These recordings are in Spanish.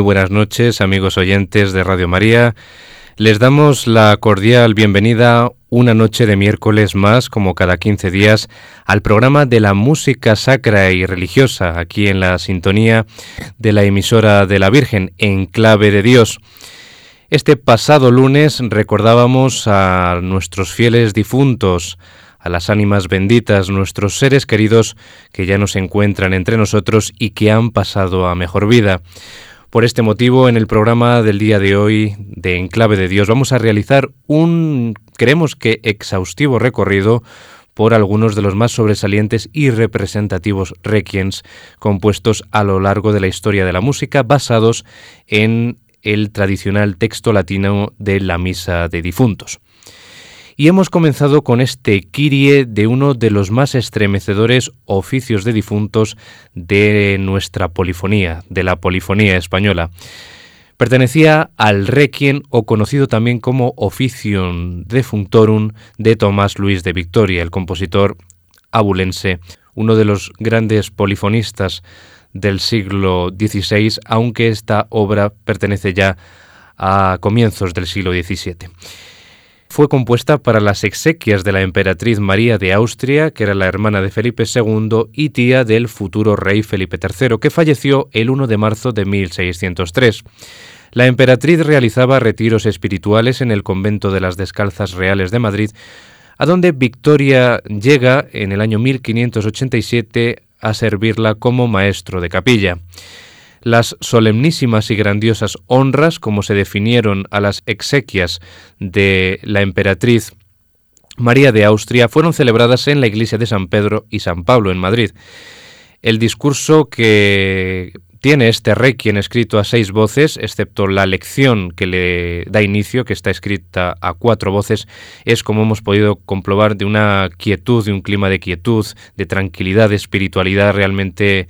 Buenas noches, amigos oyentes de Radio María. Les damos la cordial bienvenida una noche de miércoles más, como cada 15 días, al programa de la música sacra y religiosa, aquí en la sintonía de la emisora de la Virgen, en clave de Dios. Este pasado lunes recordábamos a nuestros fieles difuntos, a las ánimas benditas, nuestros seres queridos que ya no se encuentran entre nosotros y que han pasado a mejor vida. Por este motivo, en el programa del día de hoy de Enclave de Dios vamos a realizar un, creemos que exhaustivo recorrido por algunos de los más sobresalientes y representativos requiens compuestos a lo largo de la historia de la música, basados en el tradicional texto latino de la Misa de Difuntos. Y hemos comenzado con este Kirie de uno de los más estremecedores oficios de difuntos de nuestra polifonía, de la polifonía española. Pertenecía al Requiem o conocido también como Officium Defunctorum de Tomás Luis de Victoria, el compositor abulense, uno de los grandes polifonistas del siglo XVI, aunque esta obra pertenece ya a comienzos del siglo XVII fue compuesta para las exequias de la emperatriz María de Austria, que era la hermana de Felipe II y tía del futuro rey Felipe III, que falleció el 1 de marzo de 1603. La emperatriz realizaba retiros espirituales en el convento de las Descalzas Reales de Madrid, a donde Victoria llega en el año 1587 a servirla como maestro de capilla. Las solemnísimas y grandiosas honras, como se definieron a las exequias de la emperatriz María de Austria, fueron celebradas en la iglesia de San Pedro y San Pablo en Madrid. El discurso que tiene este requiem escrito a seis voces, excepto la lección que le da inicio, que está escrita a cuatro voces, es, como hemos podido comprobar, de una quietud, de un clima de quietud, de tranquilidad, de espiritualidad realmente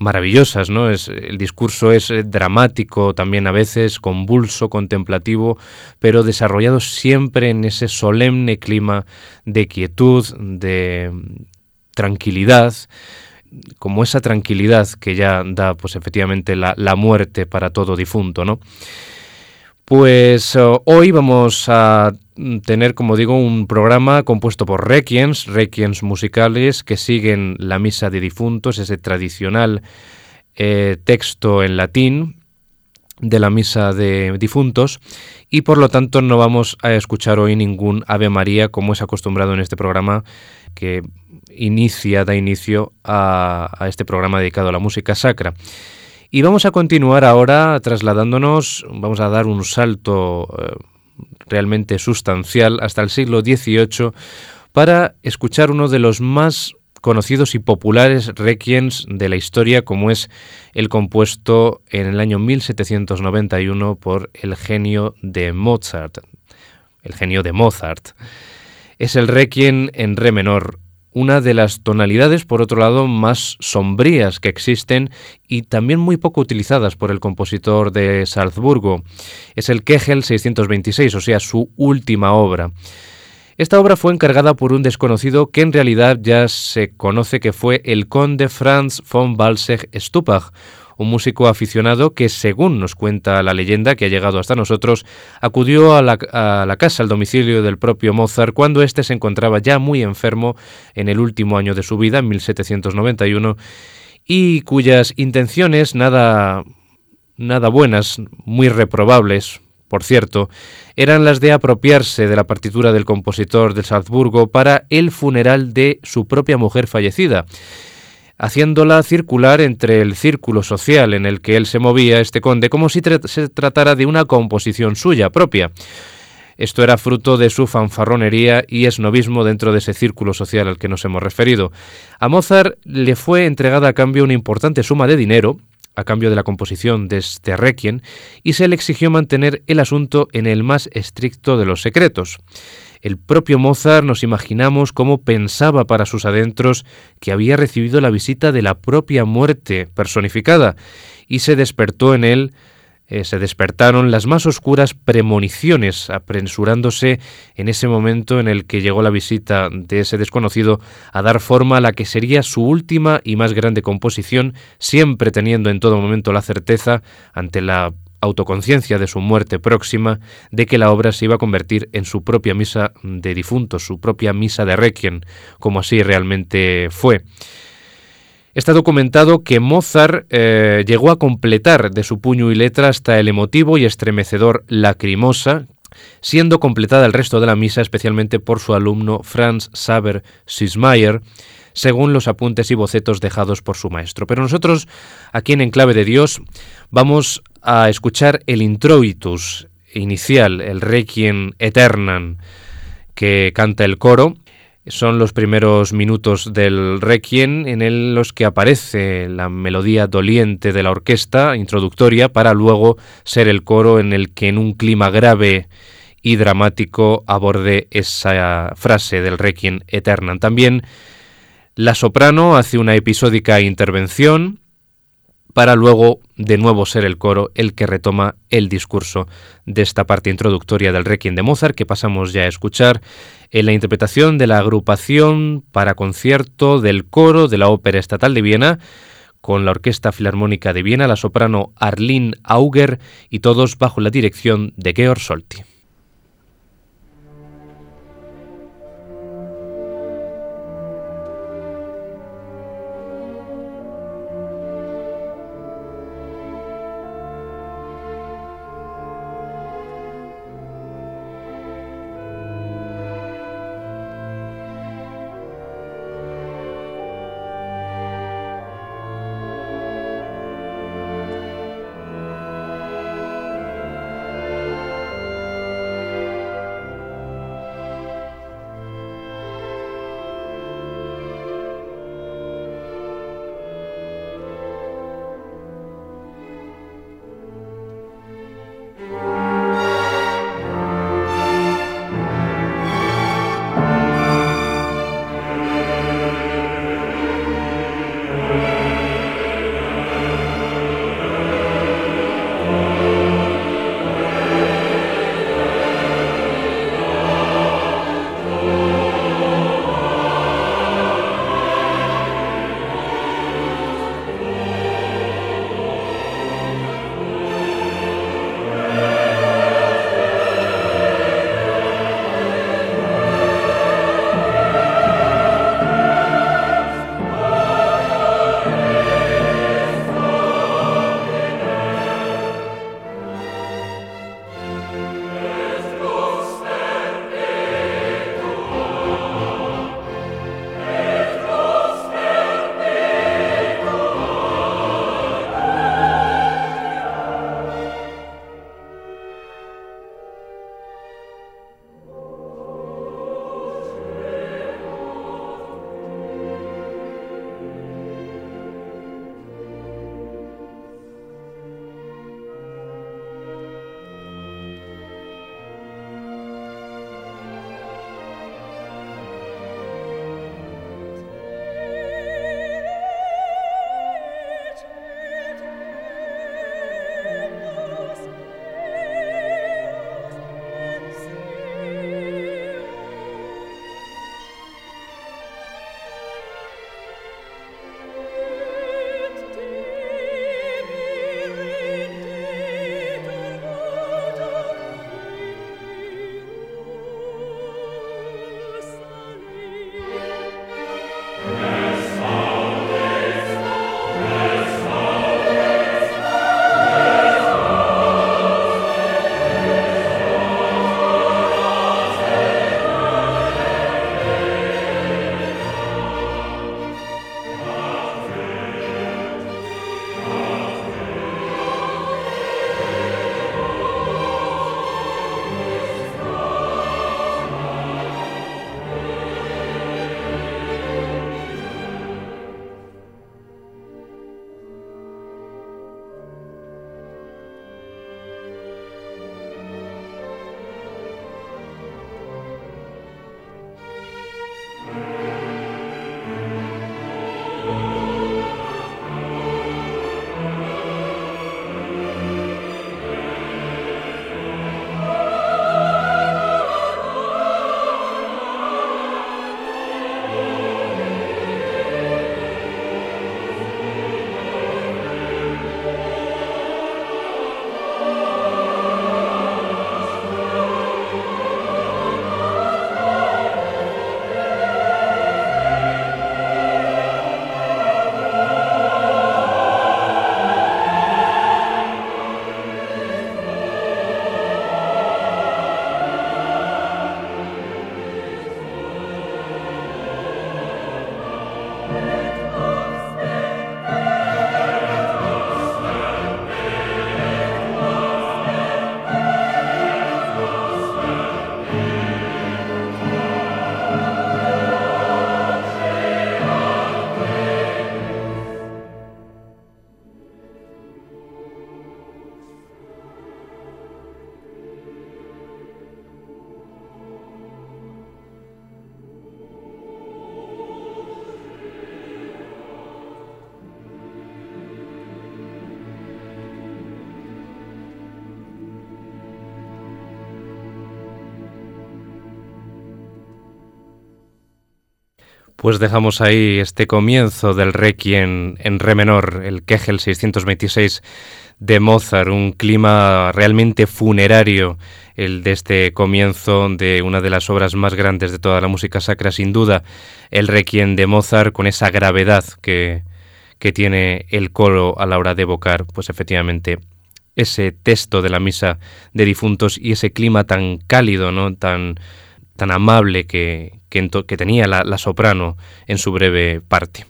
maravillosas, ¿no? Es, el discurso es eh, dramático también a veces, convulso, contemplativo, pero desarrollado siempre en ese solemne clima de quietud, de tranquilidad, como esa tranquilidad que ya da, pues efectivamente, la, la muerte para todo difunto, ¿no? Pues eh, hoy vamos a tener, como digo, un programa compuesto por requiems, requiems musicales que siguen la misa de difuntos, ese tradicional eh, texto en latín de la misa de difuntos y por lo tanto no vamos a escuchar hoy ningún Ave María como es acostumbrado en este programa que inicia, da inicio a, a este programa dedicado a la música sacra. Y vamos a continuar ahora trasladándonos, vamos a dar un salto eh, realmente sustancial hasta el siglo XVIII para escuchar uno de los más conocidos y populares requiems de la historia, como es el compuesto en el año 1791 por el genio de Mozart. El genio de Mozart. Es el requiem en re menor, una de las tonalidades, por otro lado, más sombrías que existen y también muy poco utilizadas por el compositor de Salzburgo. Es el Kegel 626, o sea, su última obra. Esta obra fue encargada por un desconocido que en realidad ya se conoce que fue el conde Franz von Balseg-Stupach, un músico aficionado que, según nos cuenta la leyenda que ha llegado hasta nosotros, acudió a la, casa, al domicilio del propio Mozart, cuando éste se encontraba ya muy enfermo en el último año de su vida, en 1791, y cuyas intenciones nada, nada buenas, muy reprobables, por cierto, eran las de apropiarse de la partitura del compositor de Salzburgo para el funeral de su propia mujer fallecida haciéndola circular entre el círculo social en el que él se movía, este conde, como si se tratara de una composición suya propia. Esto era fruto de su fanfarronería y esnovismo dentro de ese círculo social al que nos hemos referido. A Mozart le fue entregada a cambio una importante suma de dinero, a cambio de la composición de este requiem, y se le exigió mantener el asunto en el más estricto de los secretos. El propio Mozart nos imaginamos cómo pensaba para sus adentros que había recibido la visita de la propia muerte personificada. Y se despertó en él eh, se despertaron las más oscuras premoniciones, apresurándose en ese momento en el que llegó la visita de ese desconocido a dar forma a la que sería su última y más grande composición, siempre teniendo en todo momento la certeza, ante la autoconciencia de su muerte próxima, de que la obra se iba a convertir en su propia misa de difuntos, su propia misa de requiem, como así realmente fue. Está documentado que Mozart eh, llegó a completar de su puño y letra hasta el emotivo y estremecedor Lacrimosa, siendo completada el resto de la misa especialmente por su alumno Franz Saber Sismayer, según los apuntes y bocetos dejados por su maestro. Pero nosotros, aquí en Enclave de Dios, vamos a escuchar el introitus inicial, el Requiem Eternam, que canta el coro, son los primeros minutos del Requiem en los que aparece la melodía doliente de la orquesta introductoria para luego ser el coro en el que en un clima grave y dramático aborde esa frase del Requiem Eternam. También la soprano hace una episódica intervención para luego de nuevo ser el coro el que retoma el discurso de esta parte introductoria del Requiem de Mozart que pasamos ya a escuchar en la interpretación de la agrupación para concierto del coro de la Ópera Estatal de Viena con la Orquesta Filarmónica de Viena, la soprano Arlene Auger y todos bajo la dirección de Georg Solti. Pues dejamos ahí este comienzo del Requiem en re menor, el Kegel 626 de Mozart, un clima realmente funerario, el de este comienzo de una de las obras más grandes de toda la música sacra, sin duda, el Requiem de Mozart, con esa gravedad que, que tiene el coro a la hora de evocar, pues efectivamente, ese texto de la misa de difuntos y ese clima tan cálido, ¿no? tan, tan amable que, que, tenía la, soprano en su breve parte.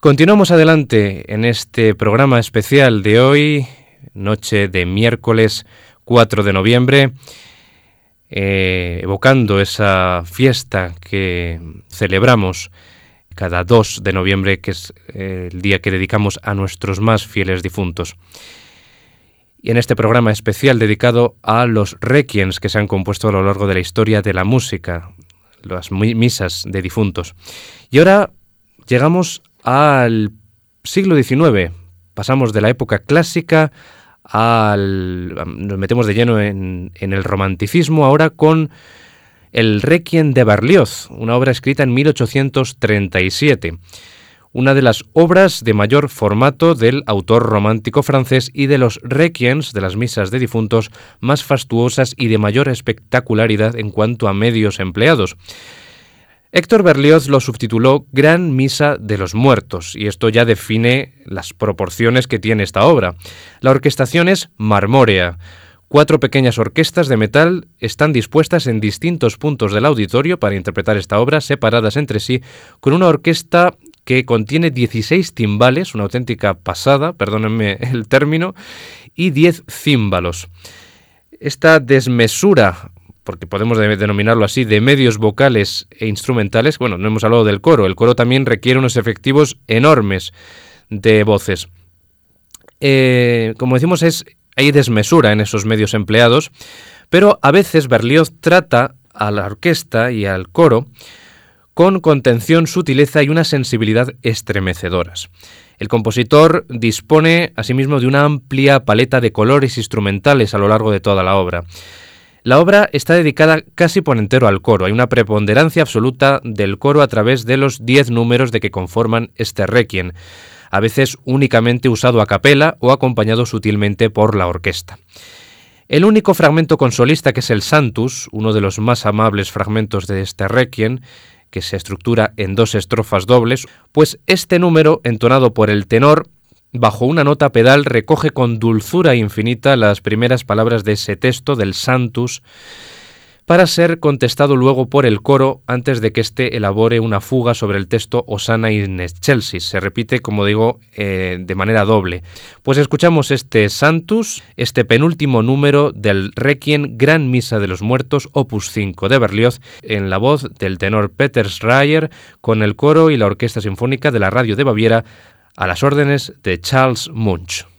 Continuamos adelante en este programa especial de hoy, noche de miércoles 4 de noviembre, eh, evocando esa fiesta que celebramos cada 2 de noviembre, que es eh, el día que dedicamos a nuestros más fieles difuntos. Y en este programa especial dedicado a los requiems que se han compuesto a lo largo de la historia de la música, las misas de difuntos. Y ahora llegamos al siglo XIX, pasamos de la época clásica al... nos metemos de lleno en, el romanticismo ahora con el Requiem de Berlioz, una obra escrita en 1837 una de las obras de mayor formato del autor romántico francés y de los requiems de las misas de difuntos más fastuosas y de mayor espectacularidad en cuanto a medios empleados. Héctor Berlioz lo subtituló Gran Misa de los Muertos, y esto ya define las proporciones que tiene esta obra. La orquestación es marmórea. Cuatro pequeñas orquestas de metal están dispuestas en distintos puntos del auditorio para interpretar esta obra, separadas entre sí, con una orquesta que contiene 16 timbales, una auténtica pasada, perdónenme el término, y 10 címbalos. Esta desmesura, porque podemos denominarlo así, de medios vocales e instrumentales, bueno, no hemos hablado del coro, el coro también requiere unos efectivos enormes de voces. Eh, como decimos, es, hay desmesura en esos medios empleados, pero a veces Berlioz trata a la orquesta y al coro con contención, sutileza y una sensibilidad estremecedoras. El compositor dispone asimismo de una amplia paleta de colores instrumentales a lo largo de toda la obra. La obra está dedicada casi por entero al coro. Hay una preponderancia absoluta del coro a través de los diez números de que conforman este requiem, a veces únicamente usado a capela o acompañado sutilmente por la orquesta. El único fragmento consolista que es el Santus, uno de los más amables fragmentos de este requiem, que se estructura en dos estrofas dobles, pues este número, entonado por el tenor, bajo una nota pedal, recoge con dulzura infinita las primeras palabras de ese texto del Santus, para ser contestado luego por el coro antes de que éste elabore una fuga sobre el texto Osana in Excelsis. Se repite, como digo, eh, de manera doble. Pues escuchamos este Santus, este penúltimo número del Requiem Gran Misa de los Muertos, opus 5 de Berlioz, en la voz del tenor Peter Schreier, con el coro y la orquesta sinfónica de la radio de Baviera, a las órdenes de Charles Munch.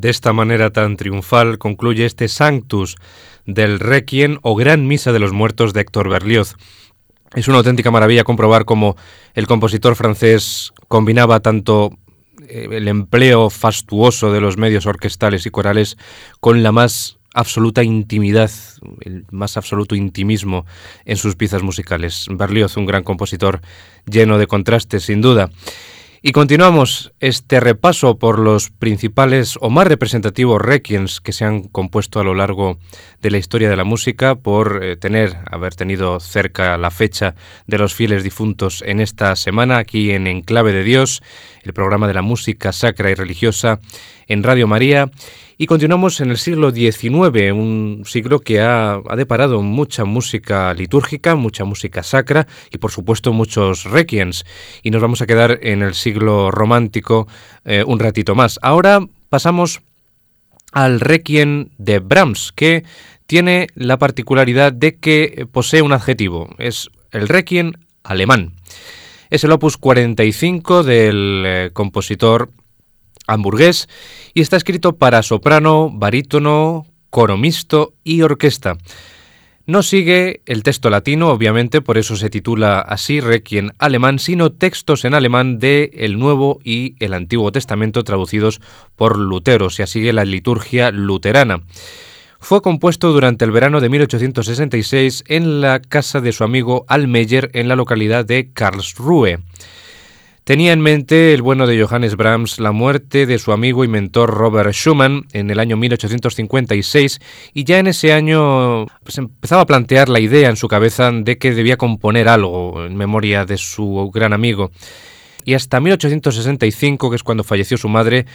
De esta manera tan triunfal concluye este Sanctus del Requiem o Gran Misa de los Muertos de Héctor Berlioz. Es una auténtica maravilla comprobar cómo el compositor francés combinaba tanto eh, el empleo fastuoso de los medios orquestales y corales con la más absoluta intimidad, el más absoluto intimismo en sus piezas musicales. Berlioz, un gran compositor lleno de contrastes, sin duda. Y continuamos este repaso por los principales o más representativos requiems que se han compuesto a lo largo de la historia de la música por eh, tener, haber tenido cerca la fecha de los fieles difuntos en esta semana aquí en Enclave de Dios, el programa de la música sacra y religiosa en Radio María y continuamos en el siglo XIX, un siglo que ha, deparado mucha música litúrgica, mucha música sacra y por supuesto muchos requiems. Y nos vamos a quedar en el siglo romántico eh, un ratito más. Ahora pasamos al requiem de Brahms, que tiene la particularidad de que posee un adjetivo, es el requiem alemán. Es el opus 45 del eh, compositor hamburgués y está escrito para soprano, barítono, coro mixto y orquesta. No sigue el texto latino, obviamente, por eso se titula así Requiem alemán, sino textos en alemán de el Nuevo y el Antiguo Testamento traducidos por Lutero, o sea, sigue la liturgia luterana. Fue compuesto durante el verano de 1866 en la casa de su amigo Almeyer en la localidad de Karlsruhe. Tenía en mente el bueno de Johannes Brahms la muerte de su amigo y mentor Robert Schumann en el año 1856 y ya en ese año pues, empezaba a plantear la idea en su cabeza de que debía componer algo en memoria de su gran amigo. Y hasta 1865, que es cuando falleció su madre,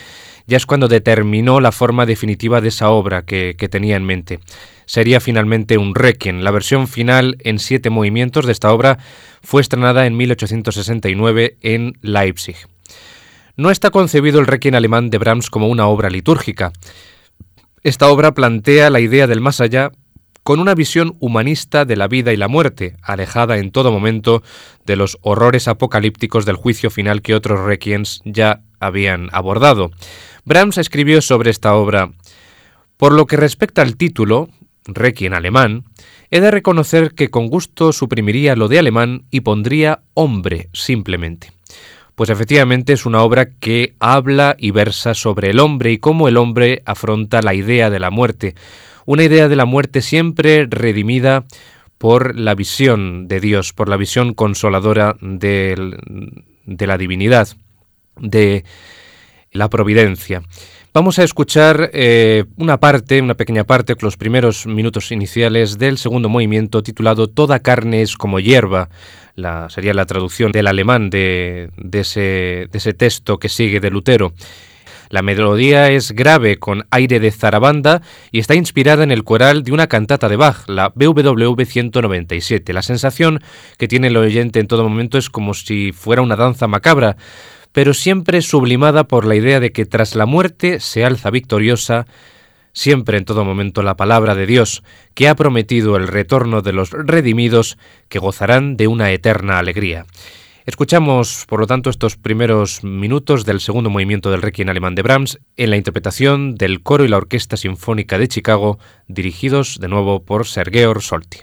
ya es cuando determinó la forma definitiva de esa obra que, tenía en mente sería finalmente un requiem. La versión final en siete movimientos de esta obra fue estrenada en 1869 en Leipzig. No está concebido el requiem alemán de Brahms como una obra litúrgica. Esta obra plantea la idea del más allá con una visión humanista de la vida y la muerte, alejada en todo momento de los horrores apocalípticos del juicio final que otros requiems ya habían abordado. Brahms escribió sobre esta obra por lo que respecta al título, Requiem alemán, he de reconocer que con gusto suprimiría lo de alemán y pondría hombre simplemente. Pues efectivamente es una obra que habla y versa sobre el hombre y cómo el hombre afronta la idea de la muerte, una idea de la muerte siempre redimida por la visión de Dios, por la visión consoladora de, la divinidad, de la providencia. Vamos a escuchar eh, una parte, una pequeña parte, los primeros minutos iniciales del segundo movimiento titulado Toda carne es como hierba. Sería la traducción del alemán de ese texto que sigue de Lutero. La melodía es grave con aire de zarabanda y está inspirada en el coral de una cantata de Bach, la BWV 197. La sensación que tiene el oyente en todo momento es como si fuera una danza macabra, pero siempre sublimada por la idea de que tras la muerte se alza victoriosa, siempre en todo momento la palabra de Dios, que ha prometido el retorno de los redimidos, que gozarán de una eterna alegría. Escuchamos, por lo tanto, estos primeros minutos del segundo movimiento del Requiem alemán de Brahms en la interpretación del coro y la Orquesta Sinfónica de Chicago, dirigidos de nuevo por Sergei Orsolti.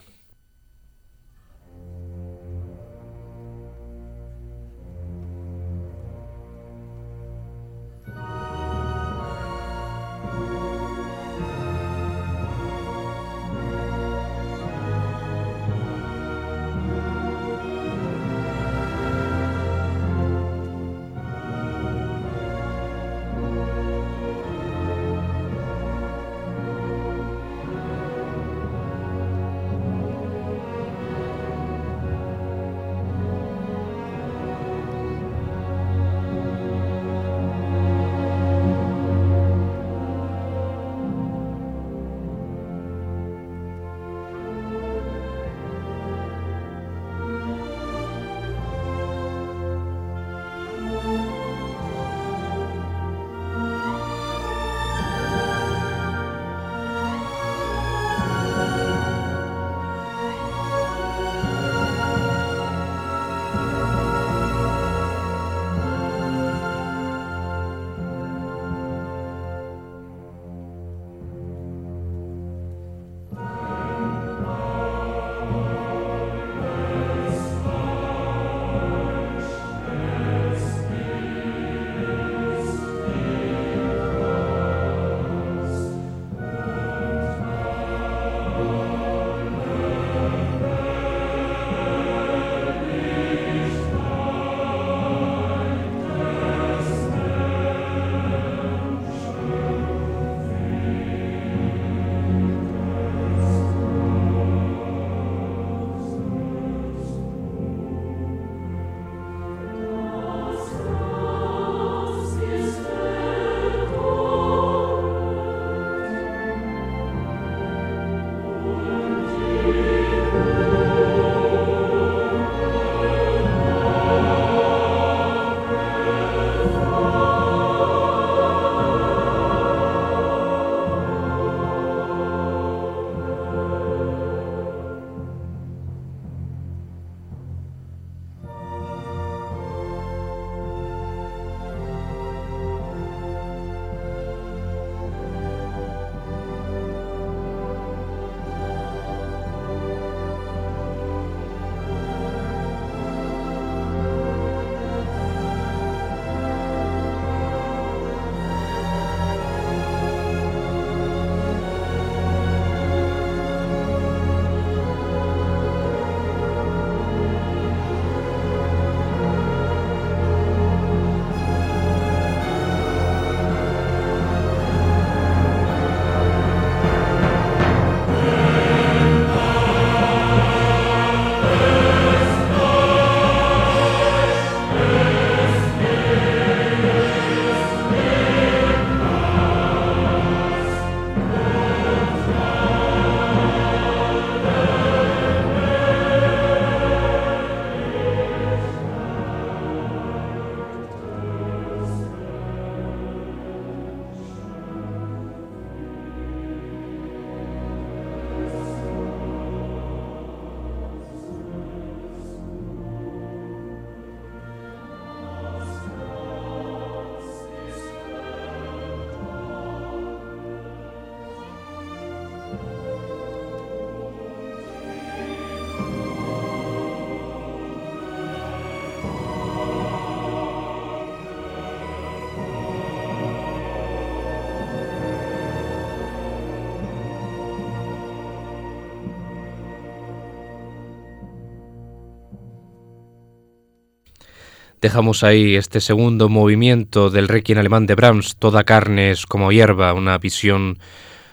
Dejamos ahí este segundo movimiento del Requiem alemán de Brahms, toda carne es como hierba, una visión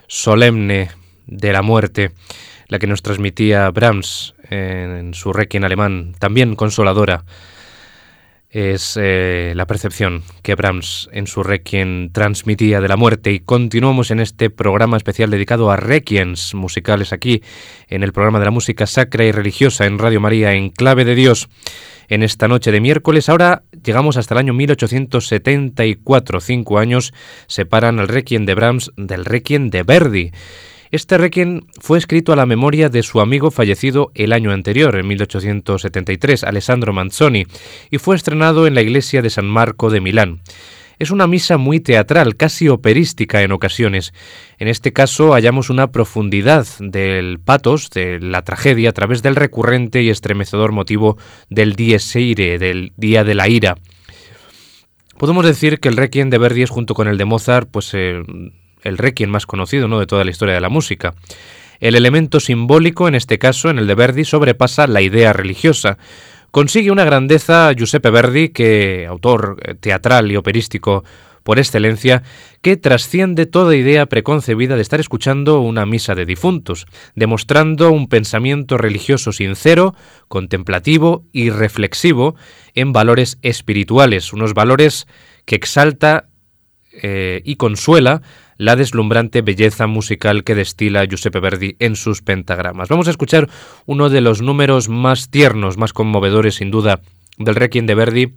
solemne de la muerte, la que nos transmitía Brahms en su Requiem alemán, también consoladora. Es eh, la percepción que Brahms en su Requiem transmitía de la muerte y continuamos en este programa especial dedicado a Requiems musicales aquí en el programa de la música sacra y religiosa en Radio María en clave de Dios en esta noche de miércoles. Ahora llegamos hasta el año 1874. Cinco años separan el Requiem de Brahms del Requiem de Verdi. Este requiem fue escrito a la memoria de su amigo fallecido el año anterior, en 1873, Alessandro Manzoni, y fue estrenado en la iglesia de San Marco de Milán. Es una misa muy teatral, casi operística en ocasiones. En este caso hallamos una profundidad del patos, de la tragedia, a través del recurrente y estremecedor motivo del dies irae, del día de la ira. Podemos decir que el requiem de Verdi es junto con el de Mozart, pues eh, el requiem más conocido, ¿no? de toda la historia de la música. El elemento simbólico, en este caso, en el de Verdi, sobrepasa la idea religiosa consigue una grandeza Giuseppe Verdi, que autor eh, teatral y operístico por excelencia, que trasciende toda idea preconcebida de estar escuchando una misa de difuntos, demostrando un pensamiento religioso sincero, contemplativo y reflexivo en valores espirituales, unos valores que exalta eh, y consuela la deslumbrante belleza musical que destila Giuseppe Verdi en sus pentagramas. Vamos a escuchar uno de los números más tiernos, más conmovedores sin duda del Requiem de Verdi,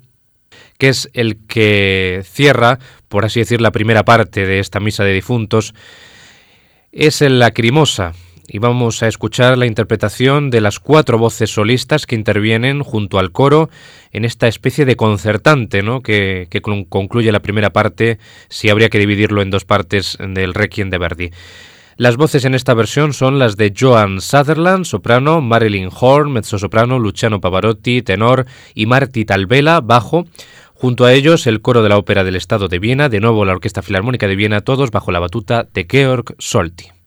que es el que cierra, por así decir, la primera parte de esta misa de difuntos, es el Lacrimosa, y vamos a escuchar la interpretación de las cuatro voces solistas que intervienen junto al coro en esta especie de concertante ¿no? que, concluye la primera parte, si habría que dividirlo en dos partes del Requiem de Verdi. Las voces en esta versión son las de Joan Sutherland, soprano, Marilyn Horn, mezzosoprano, Luciano Pavarotti, tenor y Marti Talvela, bajo. Junto a ellos, el coro de la Ópera del Estado de Viena, de nuevo la Orquesta Filarmónica de Viena, todos bajo la batuta de Georg Solti.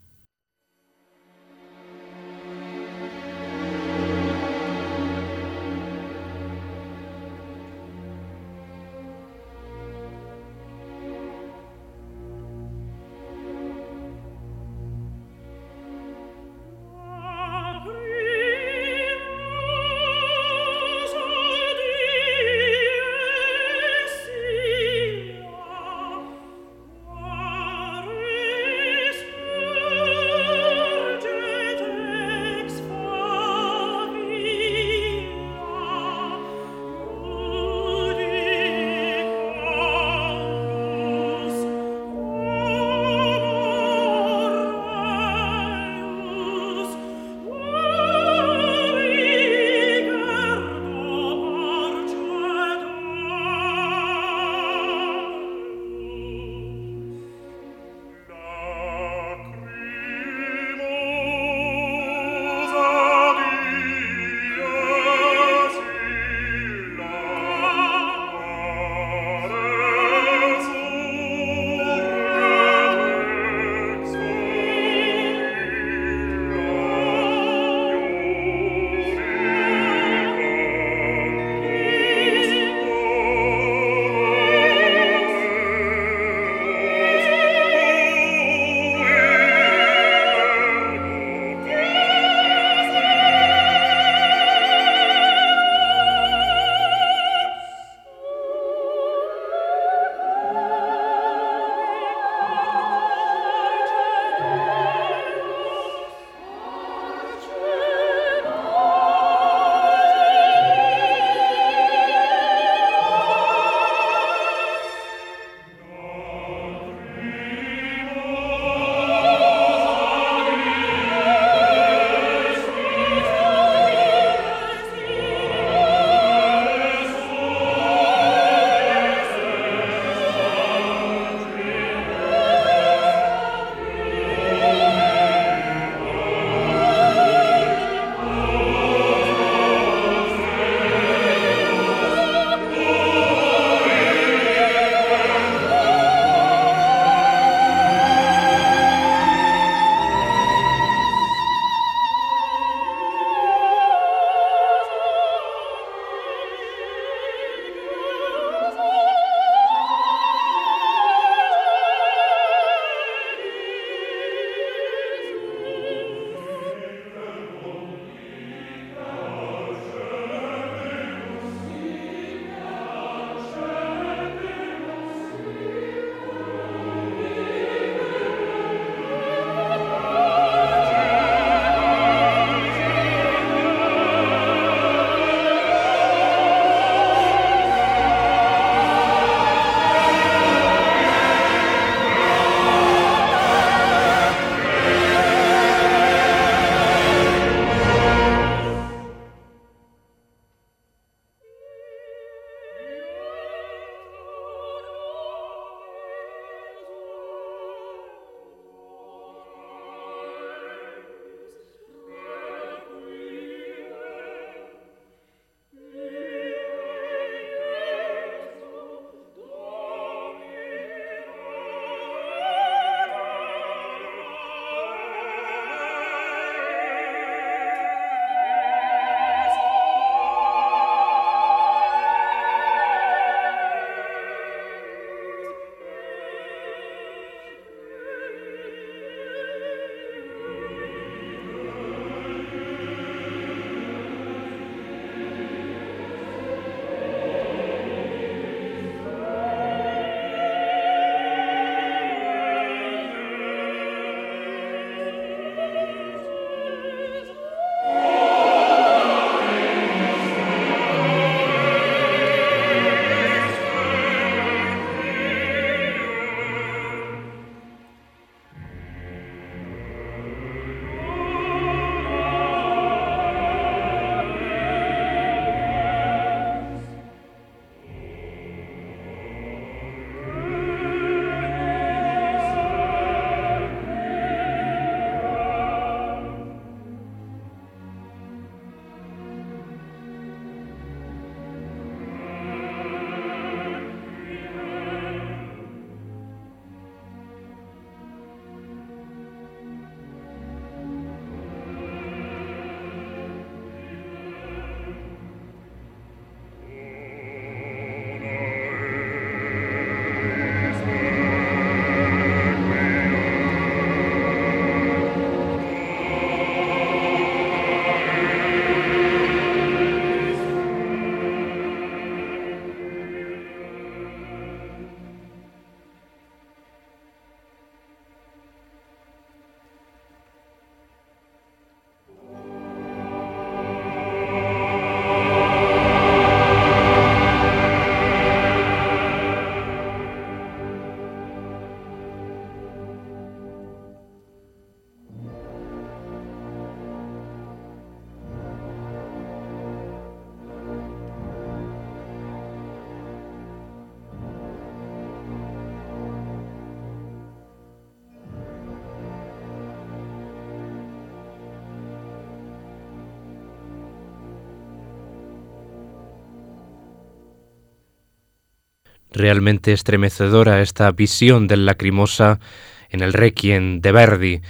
Realmente estremecedora esta visión del lacrimosa en el Requiem de Verdi.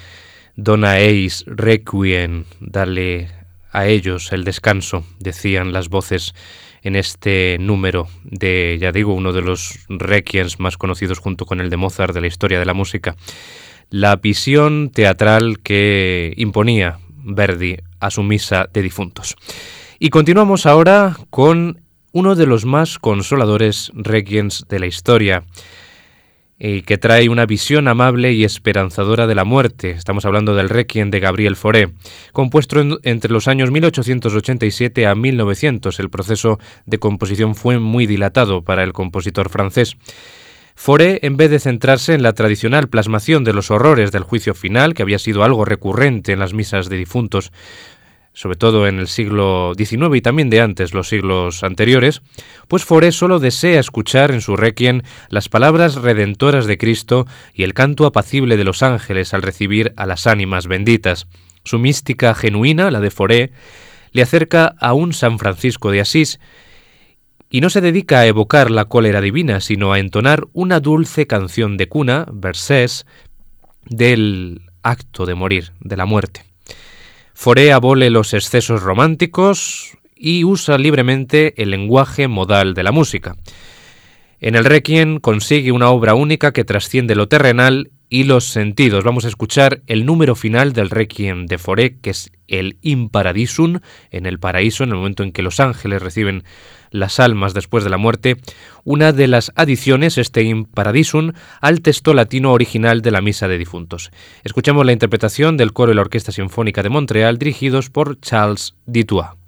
Dona eis requiem, dale a ellos el descanso, decían las voces en este número de, ya digo, uno de los requiems más conocidos junto con el de Mozart de la historia de la música. La visión teatral que imponía Verdi a su misa de difuntos. Y continuamos ahora con uno de los más consoladores requiems de la historia y que trae una visión amable y esperanzadora de la muerte. Estamos hablando del Requiem de Gabriel Fauré, compuesto entre los años 1887 a 1900. El proceso de composición fue muy dilatado para el compositor francés. Fauré, en vez de centrarse en la tradicional plasmación de los horrores del juicio final, que había sido algo recurrente en las misas de difuntos, sobre todo en el siglo XIX y también de antes, los siglos anteriores, pues Foré solo desea escuchar en su requiem las palabras redentoras de Cristo y el canto apacible de los ángeles al recibir a las ánimas benditas. Su mística genuina, la de Foré, le acerca a un San Francisco de Asís, y no se dedica a evocar la cólera divina, sino a entonar una dulce canción de cuna, versés, del acto de morir, de la muerte. Foré abole los excesos románticos y usa libremente el lenguaje modal de la música. En el Requiem consigue una obra única que trasciende lo terrenal y los sentidos. Vamos a escuchar el número final del Requiem de Foré, que es el Imparadisum, en el paraíso, en el momento en que los ángeles reciben las almas después de la muerte, una de las adiciones, este in paradisum, al texto latino original de la Misa de Difuntos. Escuchamos la interpretación del coro y la Orquesta Sinfónica de Montreal dirigidos por Charles Ditois.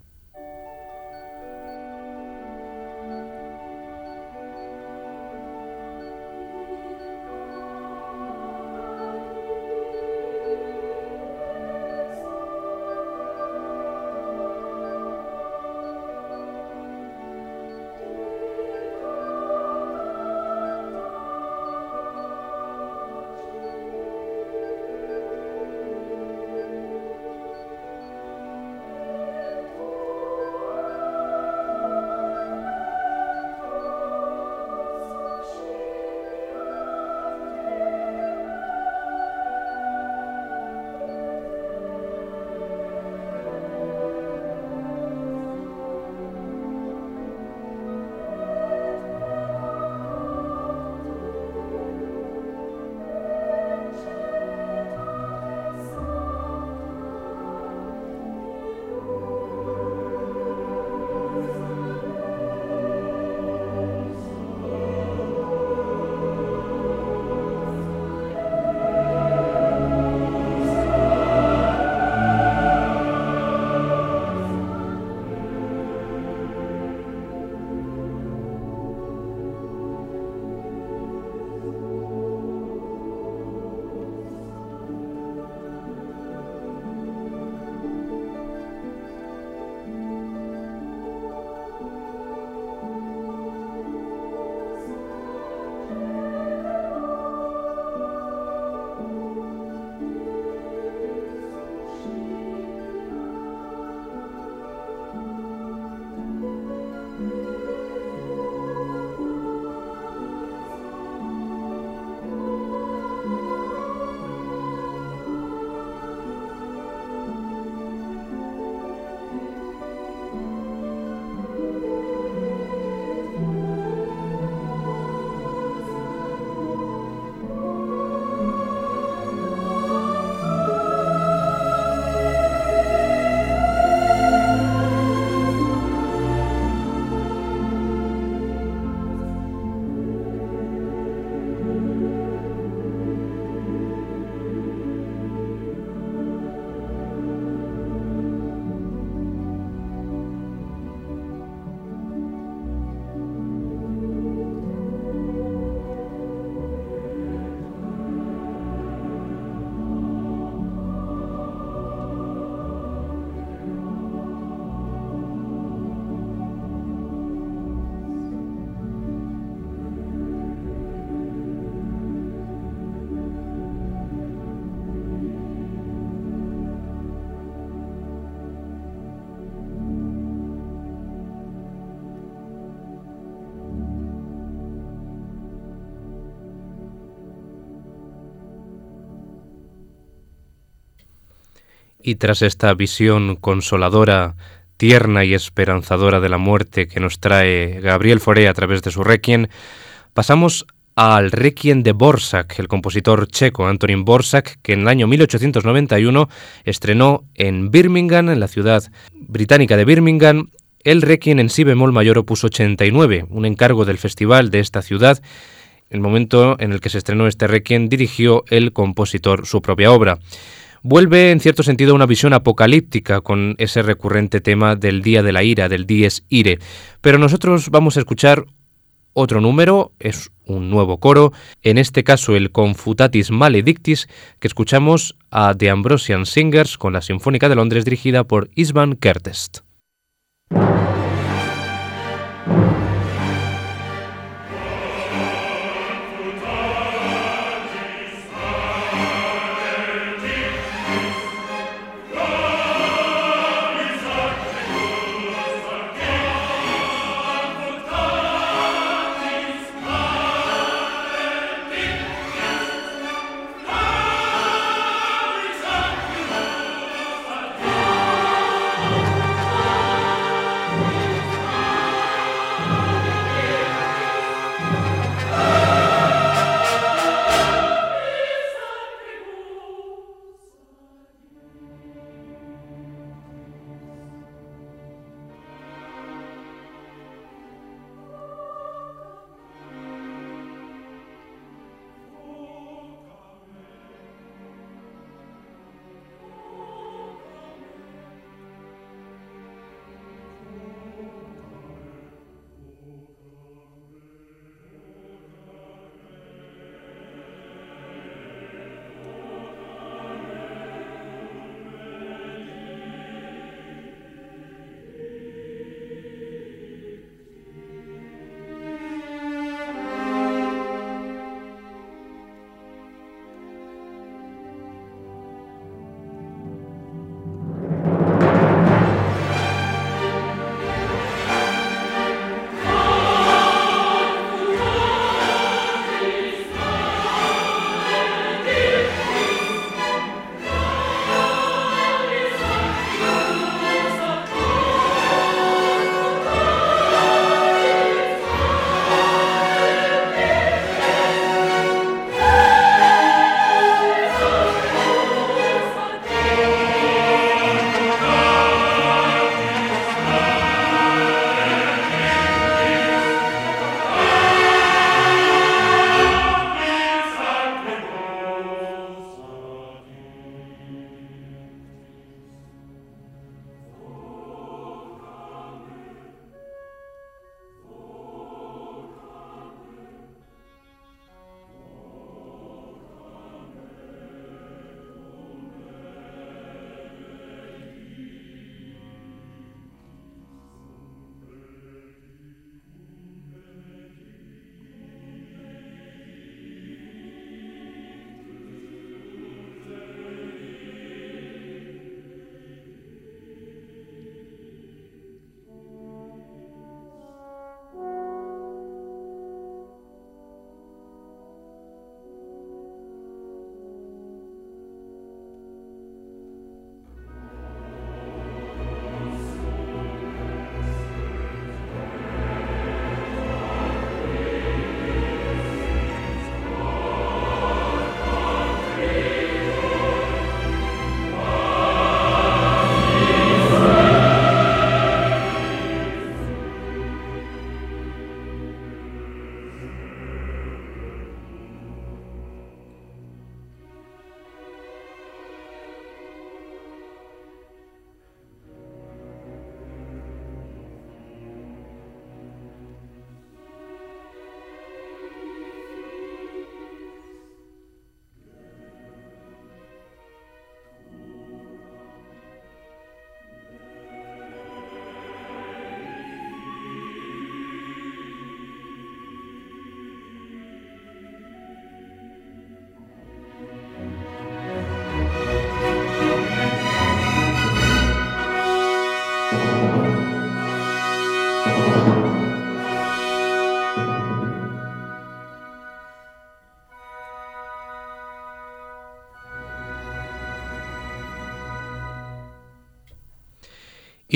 Y tras esta visión consoladora, tierna y esperanzadora de la muerte que nos trae Gabriel Fauré a través de su Requiem, pasamos al Requiem de Borsak, el compositor checo Antonín Borsak, que en el año 1891 estrenó en Birmingham, en la ciudad británica de Birmingham, el Requiem en si bemol mayor opus 89, un encargo del festival de esta ciudad. El momento en el que se estrenó este Requiem dirigió el compositor su propia obra. Vuelve en cierto sentido a una visión apocalíptica con ese recurrente tema del Día de la Ira, del Dies Ire. Pero nosotros vamos a escuchar otro número, es un nuevo coro, en este caso el Confutatis Maledictis, que escuchamos a The Ambrosian Singers con la Sinfónica de Londres dirigida por Isvan Kertest.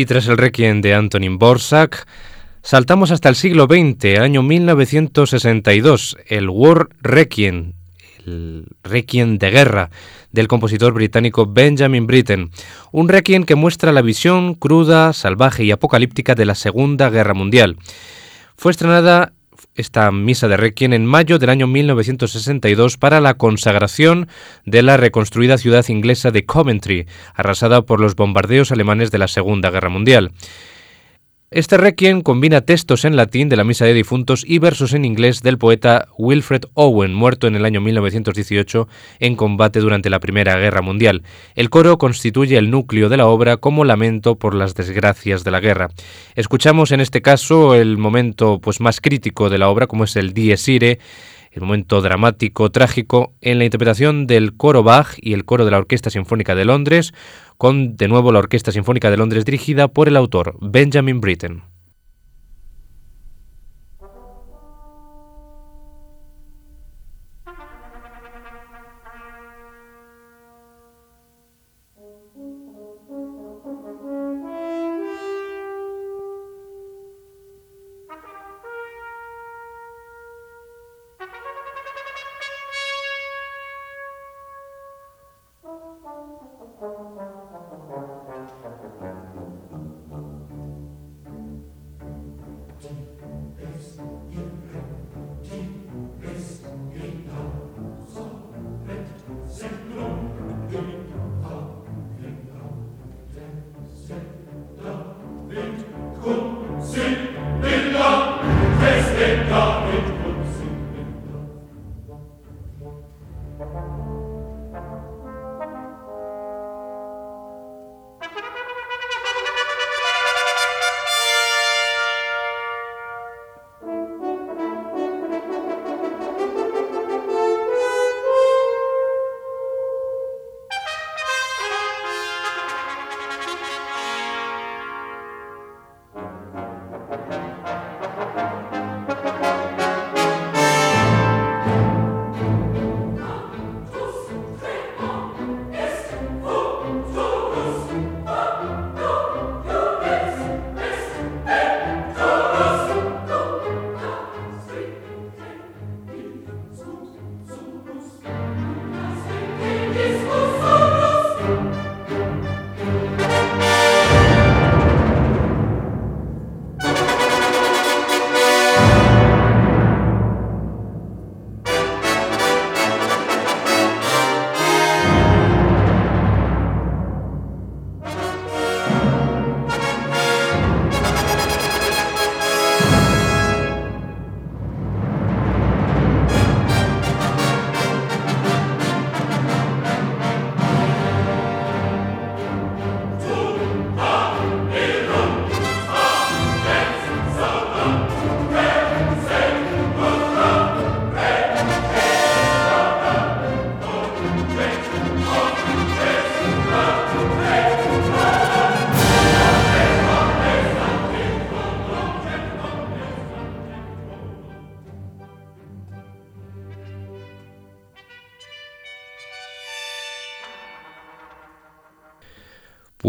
Y tras el requiem de Antonin Borsak, saltamos hasta el siglo XX, año 1962, el War Requiem, el Requiem de guerra del compositor británico Benjamin Britten, un requiem que muestra la visión cruda, salvaje y apocalíptica de la Segunda Guerra Mundial. Fue estrenada esta misa de Requiem en mayo del año 1962 para la consagración de la reconstruida ciudad inglesa de Coventry, arrasada por los bombardeos alemanes de la Segunda Guerra Mundial. Este requiem combina textos en latín de la Misa de Difuntos y versos en inglés del poeta Wilfred Owen, muerto en el año 1918 en combate durante la Primera Guerra Mundial. El coro constituye el núcleo de la obra como lamento por las desgracias de la guerra. Escuchamos en este caso el momento pues, más crítico de la obra, como es el Dies Irae, el momento dramático, trágico, en la interpretación del coro Bach y el coro de la Orquesta Sinfónica de Londres, con de nuevo la Orquesta Sinfónica de Londres dirigida por el autor Benjamin Britten.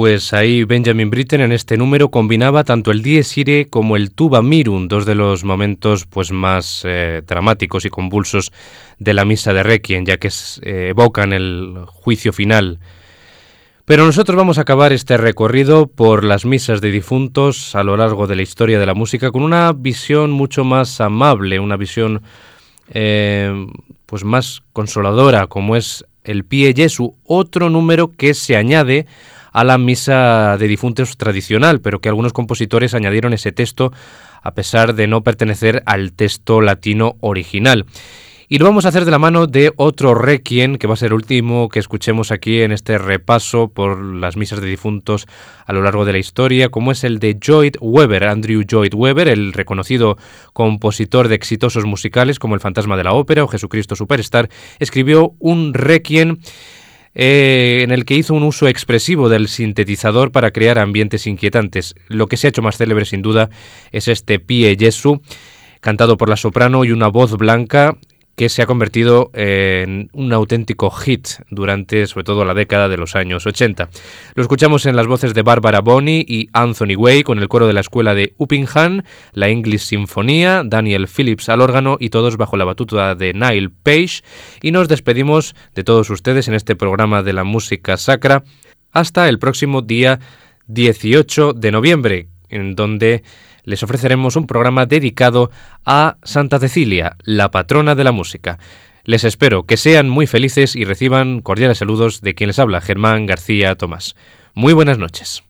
Pues ahí Benjamin Britten en este número combinaba tanto el Dies Irae como el Tuba Mirum, dos de los momentos pues más eh, dramáticos y convulsos de la misa de Requiem, ya que eh, evocan el juicio final. Pero nosotros vamos a acabar este recorrido por las misas de difuntos a lo largo de la historia de la música con una visión mucho más amable, una visión eh, pues más consoladora, como es el Pie Jesu, otro número que se añade a la misa de difuntos tradicional, pero que algunos compositores añadieron ese texto a pesar de no pertenecer al texto latino original. Y lo vamos a hacer de la mano de otro requiem, que va a ser el último que escuchemos aquí en este repaso por las misas de difuntos a lo largo de la historia, como es el de Lloyd Webber, Andrew Lloyd Webber, el reconocido compositor de exitosos musicales como El Fantasma de la Ópera o Jesucristo Superstar, escribió un requiem eh, en el que hizo un uso expresivo del sintetizador para crear ambientes inquietantes. Lo que se ha hecho más célebre sin duda es este Pie Jesu, cantado por la soprano y una voz blanca que se ha convertido en un auténtico hit durante sobre todo la década de los años 80. Lo escuchamos en las voces de Barbara Bonney y Anthony Way con el coro de la escuela de Uppingham, la English Sinfonía, Daniel Phillips al órgano y todos bajo la batuta de Nile Page y nos despedimos de todos ustedes en este programa de la música sacra hasta el próximo día 18 de noviembre, en donde les ofreceremos un programa dedicado a Santa Cecilia, la patrona de la música. Les espero que sean muy felices y reciban cordiales saludos de quien les habla, Germán García Tomás. Muy buenas noches.